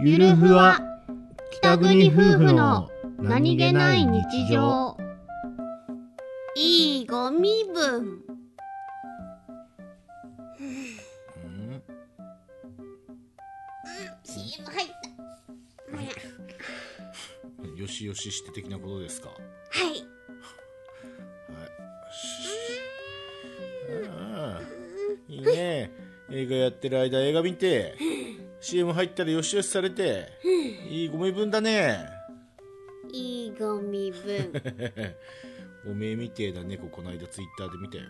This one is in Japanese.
ゆるふわ北国夫婦の何気ない日常。いいご身分。うん。CM 入ったよしよしして的なことですか？はい。い。いね。映画やってる間映画見て CM 入ったらよしよしされていいご身分だね。いいご身分。おめえみてえな猫この間ツイッターで見たよ